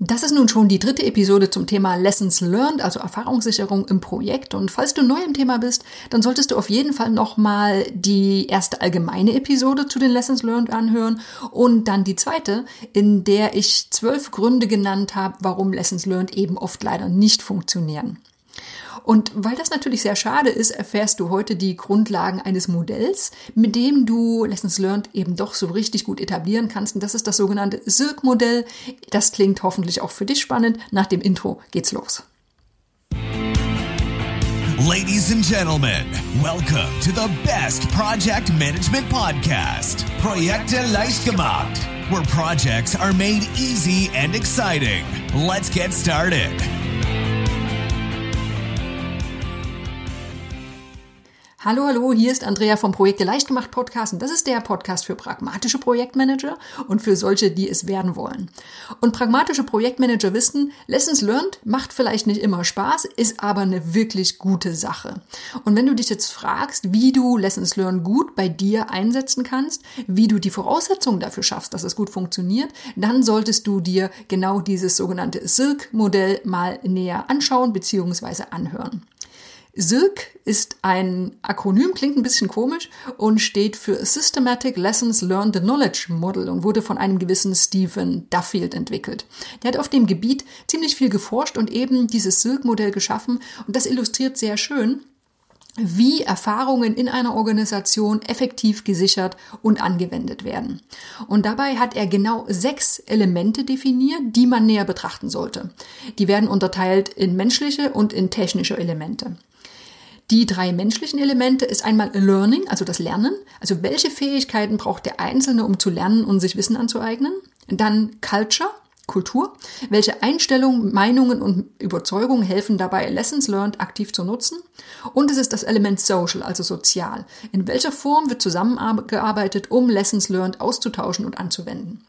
Das ist nun schon die dritte Episode zum Thema Lessons Learned, also Erfahrungssicherung im Projekt. Und falls du neu im Thema bist, dann solltest du auf jeden Fall nochmal die erste allgemeine Episode zu den Lessons Learned anhören und dann die zweite, in der ich zwölf Gründe genannt habe, warum Lessons Learned eben oft leider nicht funktionieren. Und weil das natürlich sehr schade ist, erfährst du heute die Grundlagen eines Modells, mit dem du Lessons Learned eben doch so richtig gut etablieren kannst. Und das ist das sogenannte Silk-Modell. Das klingt hoffentlich auch für dich spannend. Nach dem Intro geht's los. Ladies and gentlemen, welcome to the best project management podcast, Projekte leicht gemacht, where projects are made easy and exciting. Let's get started. Hallo, hallo, hier ist Andrea vom Projekte leicht gemacht Podcast und das ist der Podcast für pragmatische Projektmanager und für solche, die es werden wollen. Und pragmatische Projektmanager wissen, Lessons learned macht vielleicht nicht immer Spaß, ist aber eine wirklich gute Sache. Und wenn du dich jetzt fragst, wie du Lessons learned gut bei dir einsetzen kannst, wie du die Voraussetzungen dafür schaffst, dass es gut funktioniert, dann solltest du dir genau dieses sogenannte Silk-Modell mal näher anschauen bzw. anhören. SILK ist ein Akronym, klingt ein bisschen komisch und steht für Systematic Lessons Learned Knowledge Model und wurde von einem gewissen Stephen Duffield entwickelt. Der hat auf dem Gebiet ziemlich viel geforscht und eben dieses SILK-Modell geschaffen und das illustriert sehr schön, wie Erfahrungen in einer Organisation effektiv gesichert und angewendet werden. Und dabei hat er genau sechs Elemente definiert, die man näher betrachten sollte. Die werden unterteilt in menschliche und in technische Elemente. Die drei menschlichen Elemente ist einmal Learning, also das Lernen. Also welche Fähigkeiten braucht der Einzelne, um zu lernen und sich Wissen anzueignen? Dann Culture, Kultur. Welche Einstellungen, Meinungen und Überzeugungen helfen dabei, Lessons learned aktiv zu nutzen? Und es ist das Element Social, also sozial. In welcher Form wird zusammengearbeitet, um Lessons learned auszutauschen und anzuwenden?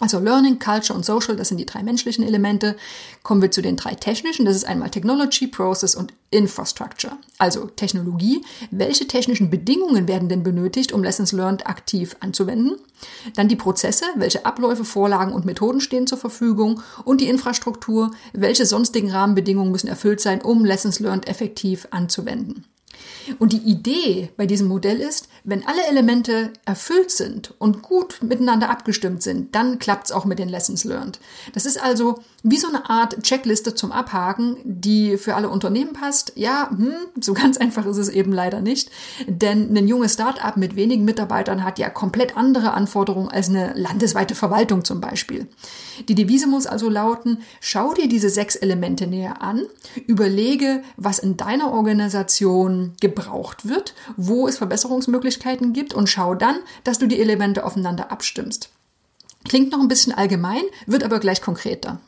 Also Learning, Culture und Social, das sind die drei menschlichen Elemente. Kommen wir zu den drei technischen. Das ist einmal Technology, Process und Infrastructure. Also Technologie. Welche technischen Bedingungen werden denn benötigt, um Lessons Learned aktiv anzuwenden? Dann die Prozesse. Welche Abläufe, Vorlagen und Methoden stehen zur Verfügung? Und die Infrastruktur. Welche sonstigen Rahmenbedingungen müssen erfüllt sein, um Lessons Learned effektiv anzuwenden? Und die Idee bei diesem Modell ist, wenn alle Elemente erfüllt sind und gut miteinander abgestimmt sind, dann klappt es auch mit den Lessons learned. Das ist also wie so eine Art Checkliste zum Abhaken, die für alle Unternehmen passt. Ja, hm, so ganz einfach ist es eben leider nicht, denn ein junges Start-up mit wenigen Mitarbeitern hat ja komplett andere Anforderungen als eine landesweite Verwaltung zum Beispiel. Die Devise muss also lauten, schau dir diese sechs Elemente näher an, überlege, was in deiner Organisation gebraucht wird, wo es Verbesserungsmöglichkeiten gibt und schau dann, dass du die Elemente aufeinander abstimmst. Klingt noch ein bisschen allgemein, wird aber gleich konkreter.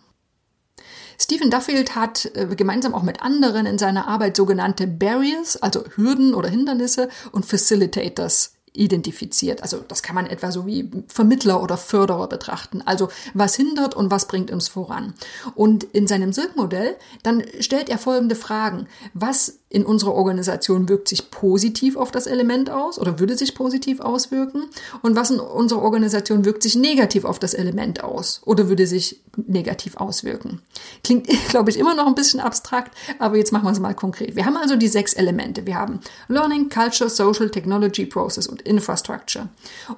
Stephen Duffield hat äh, gemeinsam auch mit anderen in seiner Arbeit sogenannte Barriers, also Hürden oder Hindernisse und Facilitators identifiziert. Also das kann man etwa so wie Vermittler oder Förderer betrachten. Also was hindert und was bringt uns voran. Und in seinem Silk-Modell, dann stellt er folgende Fragen. Was in unserer Organisation wirkt sich positiv auf das Element aus oder würde sich positiv auswirken? Und was in unserer Organisation wirkt sich negativ auf das Element aus oder würde sich negativ auswirken? Klingt, glaube ich, immer noch ein bisschen abstrakt, aber jetzt machen wir es mal konkret. Wir haben also die sechs Elemente. Wir haben Learning, Culture, Social, Technology, Process und Infrastructure.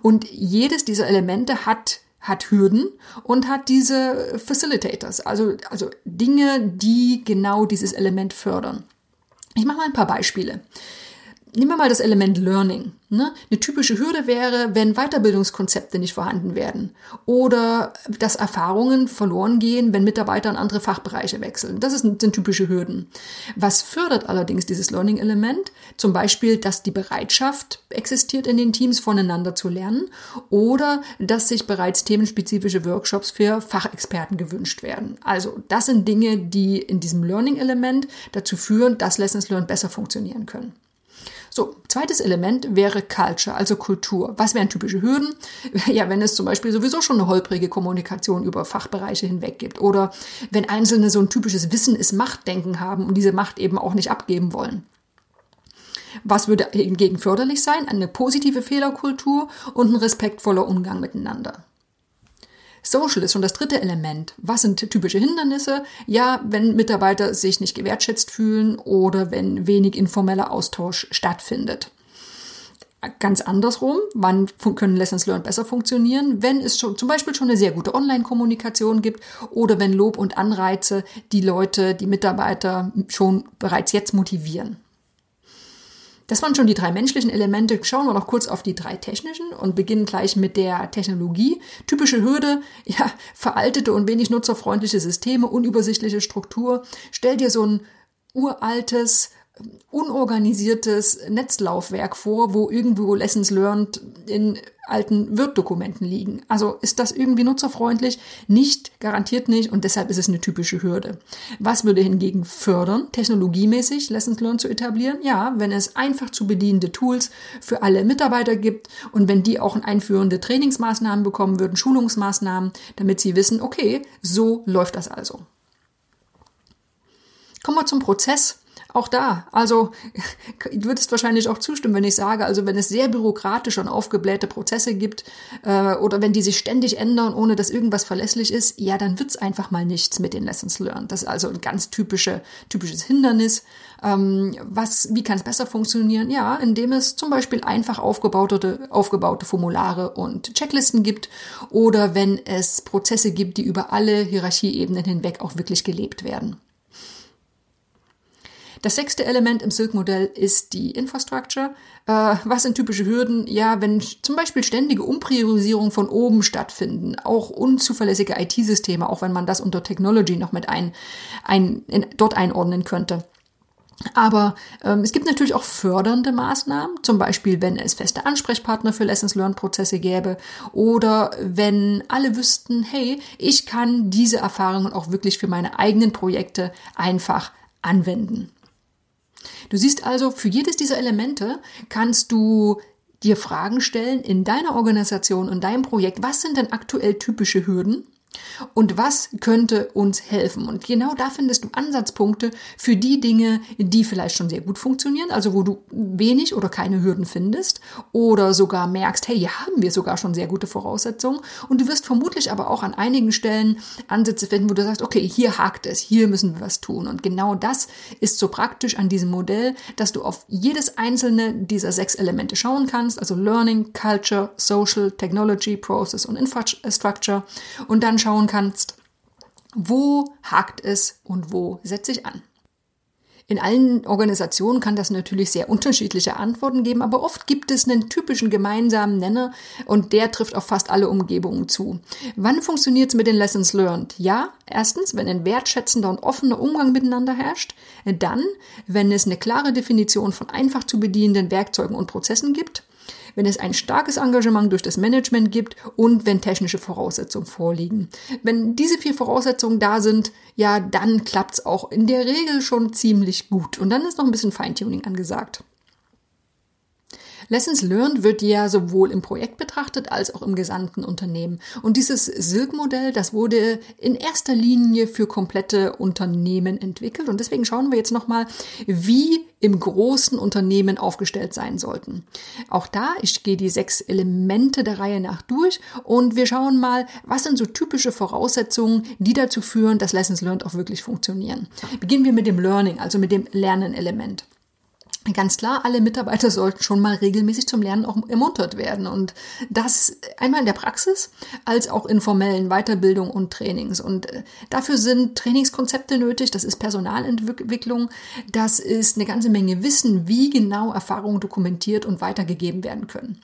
Und jedes dieser Elemente hat hat Hürden und hat diese Facilitators, also, also Dinge, die genau dieses Element fördern. Ich mache mal ein paar Beispiele. Nehmen wir mal das Element Learning. Ne? Eine typische Hürde wäre, wenn Weiterbildungskonzepte nicht vorhanden werden oder dass Erfahrungen verloren gehen, wenn Mitarbeiter in andere Fachbereiche wechseln. Das sind, typische Hürden. Was fördert allerdings dieses Learning-Element? Zum Beispiel, dass die Bereitschaft existiert in den Teams, voneinander zu lernen oder dass sich bereits themenspezifische Workshops für Fachexperten gewünscht werden. Also das sind Dinge, die in diesem Learning-Element dazu führen, dass Lessons Learned besser funktionieren können. So, zweites Element wäre Culture, also Kultur. Was wären typische Hürden? Ja, wenn es zum Beispiel sowieso schon eine holprige Kommunikation über Fachbereiche hinweg gibt oder wenn Einzelne so ein typisches Wissen ist Machtdenken haben und diese Macht eben auch nicht abgeben wollen. Was würde hingegen förderlich sein? Eine positive Fehlerkultur und ein respektvoller Umgang miteinander. Social ist schon das dritte Element. Was sind typische Hindernisse? Ja, wenn Mitarbeiter sich nicht gewertschätzt fühlen oder wenn wenig informeller Austausch stattfindet. Ganz andersrum, wann können Lessons Learned besser funktionieren? Wenn es schon, zum Beispiel schon eine sehr gute Online-Kommunikation gibt oder wenn Lob und Anreize die Leute, die Mitarbeiter schon bereits jetzt motivieren. Das waren schon die drei menschlichen Elemente. Schauen wir noch kurz auf die drei technischen und beginnen gleich mit der Technologie. Typische Hürde, ja, veraltete und wenig nutzerfreundliche Systeme, unübersichtliche Struktur. Stell dir so ein uraltes, unorganisiertes Netzlaufwerk vor, wo irgendwo Lessons Learned in alten Word-Dokumenten liegen. Also ist das irgendwie nutzerfreundlich? Nicht, garantiert nicht und deshalb ist es eine typische Hürde. Was würde hingegen fördern, technologiemäßig Lessons Learned zu etablieren? Ja, wenn es einfach zu bedienende Tools für alle Mitarbeiter gibt und wenn die auch einführende Trainingsmaßnahmen bekommen würden, Schulungsmaßnahmen, damit sie wissen, okay, so läuft das also. Kommen wir zum Prozess. Auch da, also du würdest wahrscheinlich auch zustimmen, wenn ich sage, also wenn es sehr bürokratische und aufgeblähte Prozesse gibt äh, oder wenn die sich ständig ändern, ohne dass irgendwas verlässlich ist, ja, dann wird's einfach mal nichts mit den Lessons learned. Das ist also ein ganz typische, typisches Hindernis. Ähm, was, wie kann es besser funktionieren? Ja, indem es zum Beispiel einfach aufgebaute, aufgebaute Formulare und Checklisten gibt oder wenn es Prozesse gibt, die über alle Hierarchieebenen hinweg auch wirklich gelebt werden. Das sechste Element im Silk-Modell ist die Infrastructure. Äh, was sind typische Hürden? Ja, wenn zum Beispiel ständige Umpriorisierung von oben stattfinden, auch unzuverlässige IT-Systeme, auch wenn man das unter Technology noch mit ein, ein in, dort einordnen könnte. Aber ähm, es gibt natürlich auch fördernde Maßnahmen, zum Beispiel wenn es feste Ansprechpartner für Lessons Learned Prozesse gäbe oder wenn alle wüssten, hey, ich kann diese Erfahrungen auch wirklich für meine eigenen Projekte einfach anwenden. Du siehst also, für jedes dieser Elemente kannst du dir Fragen stellen in deiner Organisation und deinem Projekt. Was sind denn aktuell typische Hürden? Und was könnte uns helfen? Und genau da findest du Ansatzpunkte für die Dinge, die vielleicht schon sehr gut funktionieren, also wo du wenig oder keine Hürden findest oder sogar merkst, hey, hier haben wir sogar schon sehr gute Voraussetzungen. Und du wirst vermutlich aber auch an einigen Stellen Ansätze finden, wo du sagst, okay, hier hakt es, hier müssen wir was tun. Und genau das ist so praktisch an diesem Modell, dass du auf jedes einzelne dieser sechs Elemente schauen kannst, also Learning, Culture, Social, Technology, Process und Infrastructure und dann schauen kannst, wo hakt es und wo setze ich an. In allen Organisationen kann das natürlich sehr unterschiedliche Antworten geben, aber oft gibt es einen typischen gemeinsamen Nenner und der trifft auf fast alle Umgebungen zu. Wann funktioniert es mit den Lessons learned? Ja, erstens, wenn ein wertschätzender und offener Umgang miteinander herrscht, dann, wenn es eine klare Definition von einfach zu bedienenden Werkzeugen und Prozessen gibt, wenn es ein starkes Engagement durch das Management gibt und wenn technische Voraussetzungen vorliegen. Wenn diese vier Voraussetzungen da sind, ja, dann klappt's auch in der Regel schon ziemlich gut. Und dann ist noch ein bisschen Feintuning angesagt. Lessons Learned wird ja sowohl im Projekt betrachtet als auch im gesamten Unternehmen. Und dieses Silk-Modell, das wurde in erster Linie für komplette Unternehmen entwickelt. Und deswegen schauen wir jetzt nochmal, wie im großen Unternehmen aufgestellt sein sollten. Auch da, ich gehe die sechs Elemente der Reihe nach durch und wir schauen mal, was sind so typische Voraussetzungen, die dazu führen, dass Lessons Learned auch wirklich funktionieren. Beginnen wir mit dem Learning, also mit dem Lernen-Element. Ganz klar, alle Mitarbeiter sollten schon mal regelmäßig zum Lernen auch ermuntert werden. Und das einmal in der Praxis als auch in formellen Weiterbildung und Trainings. Und äh, dafür sind Trainingskonzepte nötig. Das ist Personalentwicklung. Das ist eine ganze Menge Wissen, wie genau Erfahrungen dokumentiert und weitergegeben werden können.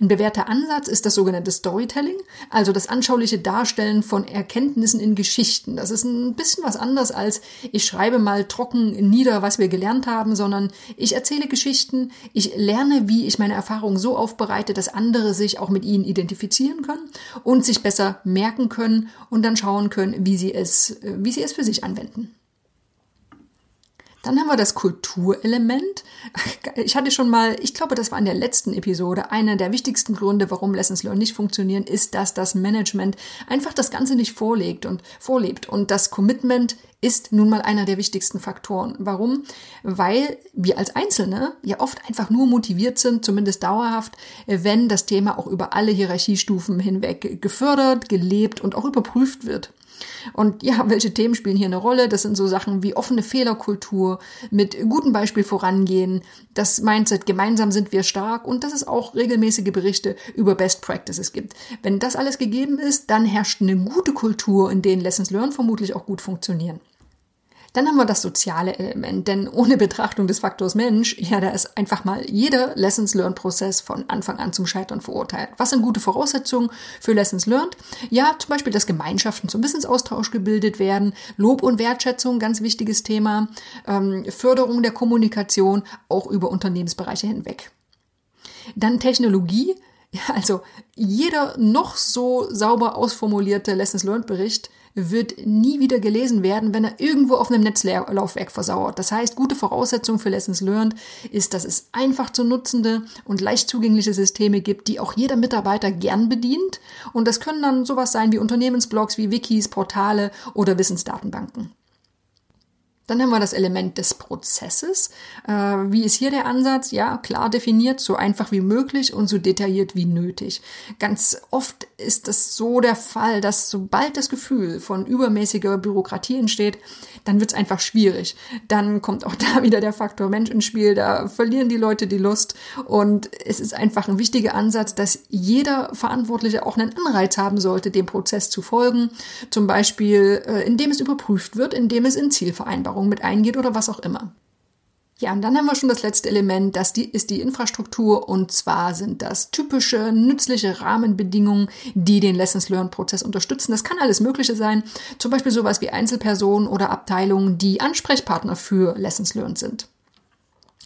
Ein bewährter Ansatz ist das sogenannte Storytelling, also das anschauliche Darstellen von Erkenntnissen in Geschichten. Das ist ein bisschen was anderes als ich schreibe mal trocken nieder, was wir gelernt haben, sondern ich erzähle Geschichten, ich lerne, wie ich meine Erfahrungen so aufbereite, dass andere sich auch mit ihnen identifizieren können und sich besser merken können und dann schauen können, wie sie es, wie sie es für sich anwenden. Dann haben wir das Kulturelement. Ich hatte schon mal, ich glaube, das war in der letzten Episode, einer der wichtigsten Gründe, warum Lessons Learned nicht funktionieren, ist, dass das Management einfach das Ganze nicht vorlegt und vorlebt. Und das Commitment ist nun mal einer der wichtigsten Faktoren. Warum? Weil wir als Einzelne ja oft einfach nur motiviert sind, zumindest dauerhaft, wenn das Thema auch über alle Hierarchiestufen hinweg gefördert, gelebt und auch überprüft wird. Und ja, welche Themen spielen hier eine Rolle? Das sind so Sachen wie offene Fehlerkultur, mit gutem Beispiel vorangehen, das Mindset, gemeinsam sind wir stark und dass es auch regelmäßige Berichte über Best Practices gibt. Wenn das alles gegeben ist, dann herrscht eine gute Kultur, in denen Lessons Learned vermutlich auch gut funktionieren. Dann haben wir das soziale Element, denn ohne Betrachtung des Faktors Mensch, ja, da ist einfach mal jeder Lessons Learned Prozess von Anfang an zum Scheitern verurteilt. Was sind gute Voraussetzungen für Lessons Learned? Ja, zum Beispiel, dass Gemeinschaften zum Wissensaustausch gebildet werden, Lob und Wertschätzung, ganz wichtiges Thema, ähm, Förderung der Kommunikation, auch über Unternehmensbereiche hinweg. Dann Technologie, ja, also jeder noch so sauber ausformulierte Lessons Learned Bericht wird nie wieder gelesen werden, wenn er irgendwo auf einem Netzlaufwerk versauert. Das heißt, gute Voraussetzung für Lessons Learned ist, dass es einfach zu nutzende und leicht zugängliche Systeme gibt, die auch jeder Mitarbeiter gern bedient. Und das können dann sowas sein wie Unternehmensblogs, wie Wikis, Portale oder Wissensdatenbanken. Dann haben wir das Element des Prozesses. Äh, wie ist hier der Ansatz? Ja, klar definiert, so einfach wie möglich und so detailliert wie nötig. Ganz oft ist es so der Fall, dass sobald das Gefühl von übermäßiger Bürokratie entsteht, dann wird es einfach schwierig. Dann kommt auch da wieder der Faktor Mensch ins Spiel, da verlieren die Leute die Lust und es ist einfach ein wichtiger Ansatz, dass jeder Verantwortliche auch einen Anreiz haben sollte, dem Prozess zu folgen. Zum Beispiel, äh, indem es überprüft wird, indem es in Zielvereinbarungen mit eingeht oder was auch immer. Ja, und dann haben wir schon das letzte Element, das die, ist die Infrastruktur und zwar sind das typische, nützliche Rahmenbedingungen, die den Lessons Learned Prozess unterstützen. Das kann alles Mögliche sein, zum Beispiel sowas wie Einzelpersonen oder Abteilungen, die Ansprechpartner für Lessons Learned sind.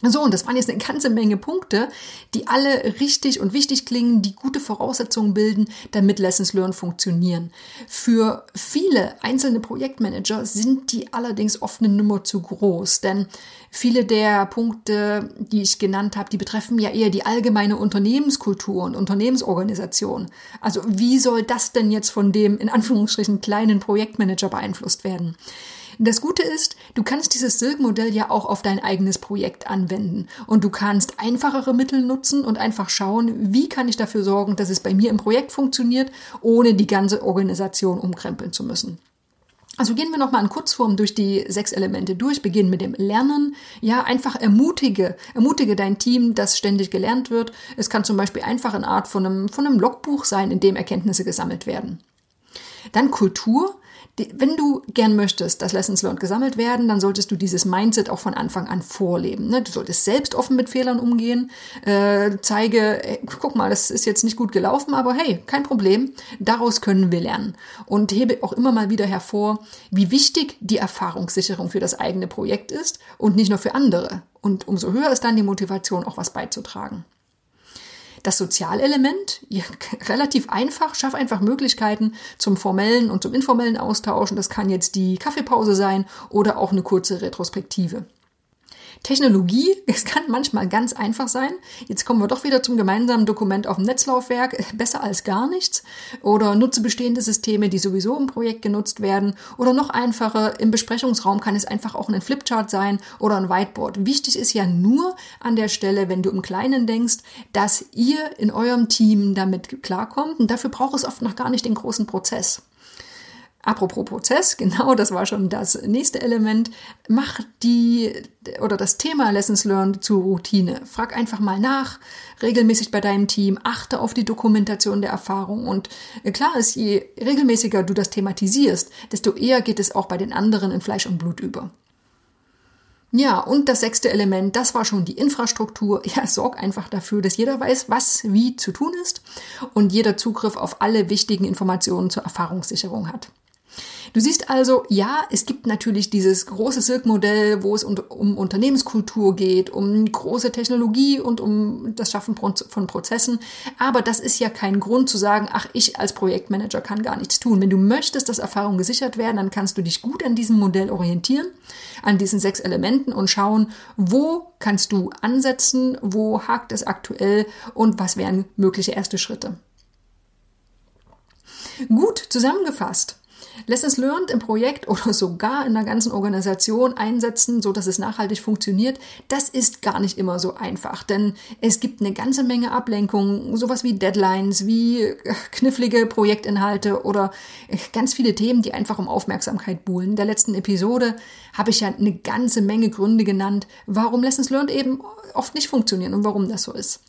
So, und das waren jetzt eine ganze Menge Punkte, die alle richtig und wichtig klingen, die gute Voraussetzungen bilden, damit Lessons Learned funktionieren. Für viele einzelne Projektmanager sind die allerdings oft eine Nummer zu groß, denn viele der Punkte, die ich genannt habe, die betreffen ja eher die allgemeine Unternehmenskultur und Unternehmensorganisation. Also wie soll das denn jetzt von dem in Anführungsstrichen kleinen Projektmanager beeinflusst werden? Das Gute ist, du kannst dieses Silk-Modell ja auch auf dein eigenes Projekt anwenden und du kannst einfachere Mittel nutzen und einfach schauen, wie kann ich dafür sorgen, dass es bei mir im Projekt funktioniert, ohne die ganze Organisation umkrempeln zu müssen. Also gehen wir nochmal in Kurzform durch die sechs Elemente durch. Beginnen mit dem Lernen. Ja, einfach ermutige, ermutige dein Team, dass ständig gelernt wird. Es kann zum Beispiel einfach eine Art von einem, von einem Logbuch sein, in dem Erkenntnisse gesammelt werden. Dann Kultur wenn du gern möchtest, dass Lessons Learned gesammelt werden, dann solltest du dieses Mindset auch von Anfang an vorleben. Ne? Du solltest selbst offen mit Fehlern umgehen, äh, zeige, guck mal, das ist jetzt nicht gut gelaufen, aber hey, kein Problem, daraus können wir lernen. Und hebe auch immer mal wieder hervor, wie wichtig die Erfahrungssicherung für das eigene Projekt ist und nicht nur für andere. Und umso höher ist dann die Motivation, auch was beizutragen. Das Sozialelement, ja, relativ einfach, schaff einfach Möglichkeiten zum formellen und zum informellen Austauschen. Das kann jetzt die Kaffeepause sein oder auch eine kurze Retrospektive. Technologie, es kann manchmal ganz einfach sein. Jetzt kommen wir doch wieder zum gemeinsamen Dokument auf dem Netzlaufwerk. Besser als gar nichts. Oder nutze bestehende Systeme, die sowieso im Projekt genutzt werden. Oder noch einfacher, im Besprechungsraum kann es einfach auch ein Flipchart sein oder ein Whiteboard. Wichtig ist ja nur an der Stelle, wenn du im Kleinen denkst, dass ihr in eurem Team damit klarkommt. Und dafür braucht es oft noch gar nicht den großen Prozess. Apropos Prozess, genau, das war schon das nächste Element. Mach die oder das Thema Lessons Learned zur Routine. Frag einfach mal nach, regelmäßig bei deinem Team, achte auf die Dokumentation der Erfahrung und äh, klar ist, je regelmäßiger du das thematisierst, desto eher geht es auch bei den anderen in Fleisch und Blut über. Ja, und das sechste Element, das war schon die Infrastruktur. Ja, sorg einfach dafür, dass jeder weiß, was wie zu tun ist und jeder Zugriff auf alle wichtigen Informationen zur Erfahrungssicherung hat. Du siehst also, ja, es gibt natürlich dieses große Silk-Modell, wo es um, Unternehmenskultur geht, um große Technologie und um das Schaffen von Prozessen. Aber das ist ja kein Grund zu sagen, ach, ich als Projektmanager kann gar nichts tun. Wenn du möchtest, dass Erfahrungen gesichert werden, dann kannst du dich gut an diesem Modell orientieren, an diesen sechs Elementen und schauen, wo kannst du ansetzen, wo hakt es aktuell und was wären mögliche erste Schritte. Gut zusammengefasst. Lessons learned im Projekt oder sogar in der ganzen Organisation einsetzen, so dass es nachhaltig funktioniert, das ist gar nicht immer so einfach, denn es gibt eine ganze Menge Ablenkungen, sowas wie Deadlines, wie äh, knifflige Projektinhalte oder äh, ganz viele Themen, die einfach um Aufmerksamkeit buhlen. In der letzten Episode habe ich ja eine ganze Menge Gründe genannt, warum Lessons learned eben oft nicht funktionieren und warum das so ist.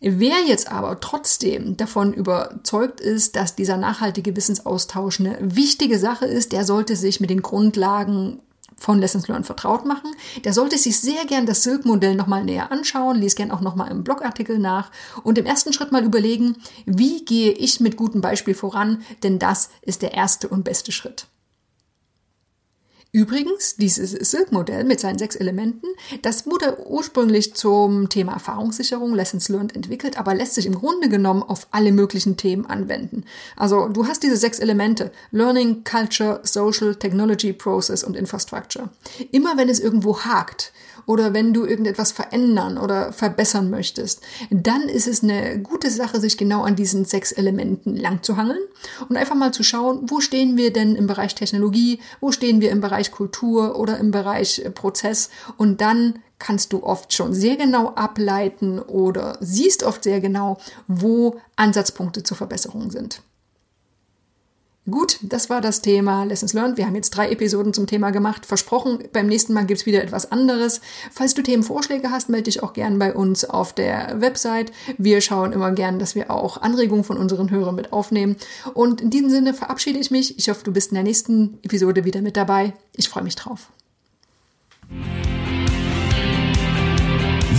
Wer jetzt aber trotzdem davon überzeugt ist, dass dieser nachhaltige Wissensaustausch eine wichtige Sache ist, der sollte sich mit den Grundlagen von Lessons Learned vertraut machen. Der sollte sich sehr gern das Silk-Modell nochmal näher anschauen, liest gern auch nochmal im Blogartikel nach und im ersten Schritt mal überlegen, wie gehe ich mit gutem Beispiel voran, denn das ist der erste und beste Schritt. Übrigens, dieses Silk-Modell mit seinen sechs Elementen, das wurde ursprünglich zum Thema Erfahrungssicherung, Lessons Learned entwickelt, aber lässt sich im Grunde genommen auf alle möglichen Themen anwenden. Also du hast diese sechs Elemente, Learning, Culture, Social, Technology, Process und Infrastructure. Immer wenn es irgendwo hakt, oder wenn du irgendetwas verändern oder verbessern möchtest, dann ist es eine gute Sache, sich genau an diesen sechs Elementen lang zu hangeln und einfach mal zu schauen, wo stehen wir denn im Bereich Technologie, wo stehen wir im Bereich Kultur oder im Bereich äh, Prozess und dann kannst du oft schon sehr genau ableiten oder siehst oft sehr genau, wo Ansatzpunkte zur Verbesserung sind. Gut, das war das Thema Lessons Learned. Wir haben jetzt drei Episoden zum Thema gemacht. Versprochen, beim nächsten Mal gibt's wieder etwas anderes. Falls du Themenvorschläge hast, melde dich auch gern bei uns auf der Website. Wir schauen immer gern, dass wir auch Anregungen von unseren Hörern mit aufnehmen. Und in diesem Sinne verabschiede ich mich. Ich hoffe, du bist in der nächsten Episode wieder mit dabei. Ich freue mich drauf.